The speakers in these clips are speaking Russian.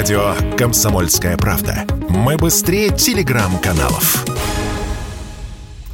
Радио «Комсомольская правда». Мы быстрее телеграм-каналов.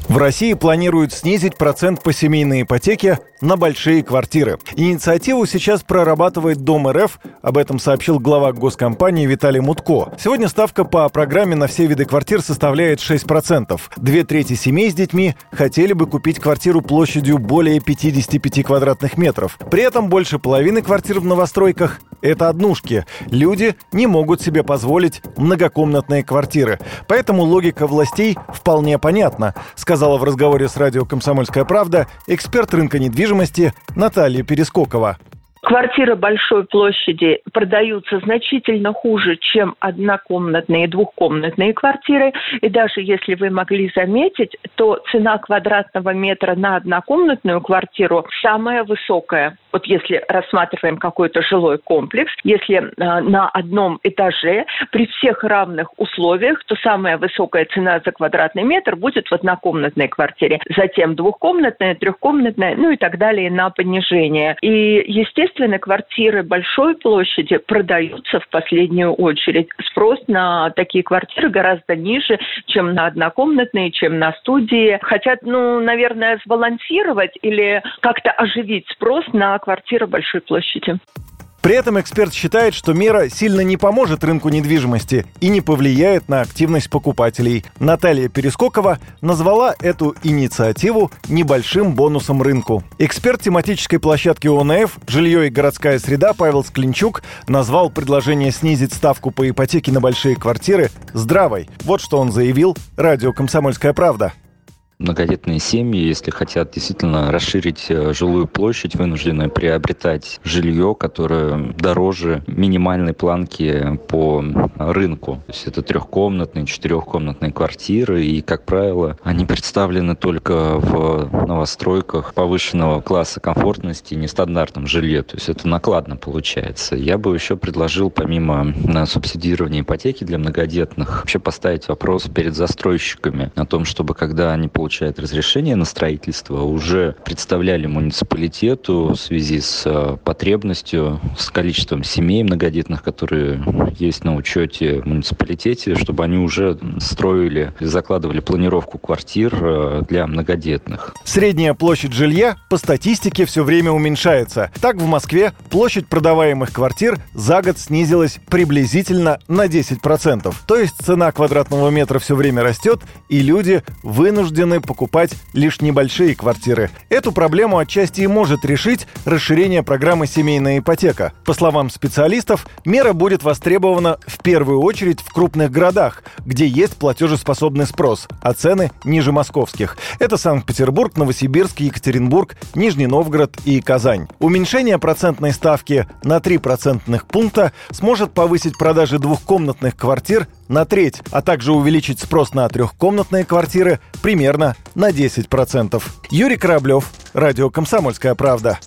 В России планируют снизить процент по семейной ипотеке на большие квартиры. Инициативу сейчас прорабатывает Дом РФ, об этом сообщил глава госкомпании Виталий Мутко. Сегодня ставка по программе на все виды квартир составляет 6%. Две трети семей с детьми хотели бы купить квартиру площадью более 55 квадратных метров. При этом больше половины квартир в новостройках – это однушки. Люди не могут себе позволить многокомнатные квартиры. Поэтому логика властей вполне понятна, сказала в разговоре с радио «Комсомольская правда» эксперт рынка недвижимости Наталья Перескокова. Квартиры большой площади продаются значительно хуже, чем однокомнатные и двухкомнатные квартиры. И даже если вы могли заметить, то цена квадратного метра на однокомнатную квартиру самая высокая вот если рассматриваем какой-то жилой комплекс, если э, на одном этаже при всех равных условиях, то самая высокая цена за квадратный метр будет в однокомнатной квартире, затем двухкомнатная, трехкомнатная, ну и так далее на понижение. И, естественно, квартиры большой площади продаются в последнюю очередь. Спрос на такие квартиры гораздо ниже, чем на однокомнатные, чем на студии. Хотят, ну, наверное, сбалансировать или как-то оживить спрос на квартира большой площади. При этом эксперт считает, что мера сильно не поможет рынку недвижимости и не повлияет на активность покупателей. Наталья Перескокова назвала эту инициативу небольшим бонусом рынку. Эксперт тематической площадки ОНФ «Жилье и городская среда» Павел Склинчук назвал предложение снизить ставку по ипотеке на большие квартиры здравой. Вот что он заявил радио «Комсомольская правда» многодетные семьи, если хотят действительно расширить э, жилую площадь, вынуждены приобретать жилье, которое дороже минимальной планки по рынку. То есть это трехкомнатные, четырехкомнатные квартиры, и, как правило, они представлены только в новостройках повышенного класса комфортности, нестандартном жилье. То есть это накладно получается. Я бы еще предложил, помимо э, субсидирования ипотеки для многодетных, вообще поставить вопрос перед застройщиками о том, чтобы когда они получают получает разрешение на строительство, уже представляли муниципалитету в связи с э, потребностью, с количеством семей многодетных, которые есть на учете в муниципалитете, чтобы они уже строили, закладывали планировку квартир э, для многодетных. Средняя площадь жилья по статистике все время уменьшается. Так в Москве площадь продаваемых квартир за год снизилась приблизительно на 10%. То есть цена квадратного метра все время растет, и люди вынуждены склонны покупать лишь небольшие квартиры. Эту проблему отчасти и может решить расширение программы «Семейная ипотека». По словам специалистов, мера будет востребована в первую очередь в крупных городах, где есть платежеспособный спрос, а цены ниже московских. Это Санкт-Петербург, Новосибирск, Екатеринбург, Нижний Новгород и Казань. Уменьшение процентной ставки на 3 процентных пункта сможет повысить продажи двухкомнатных квартир на треть, а также увеличить спрос на трехкомнатные квартиры примерно на 10%. Юрий Кораблев, Радио «Комсомольская правда».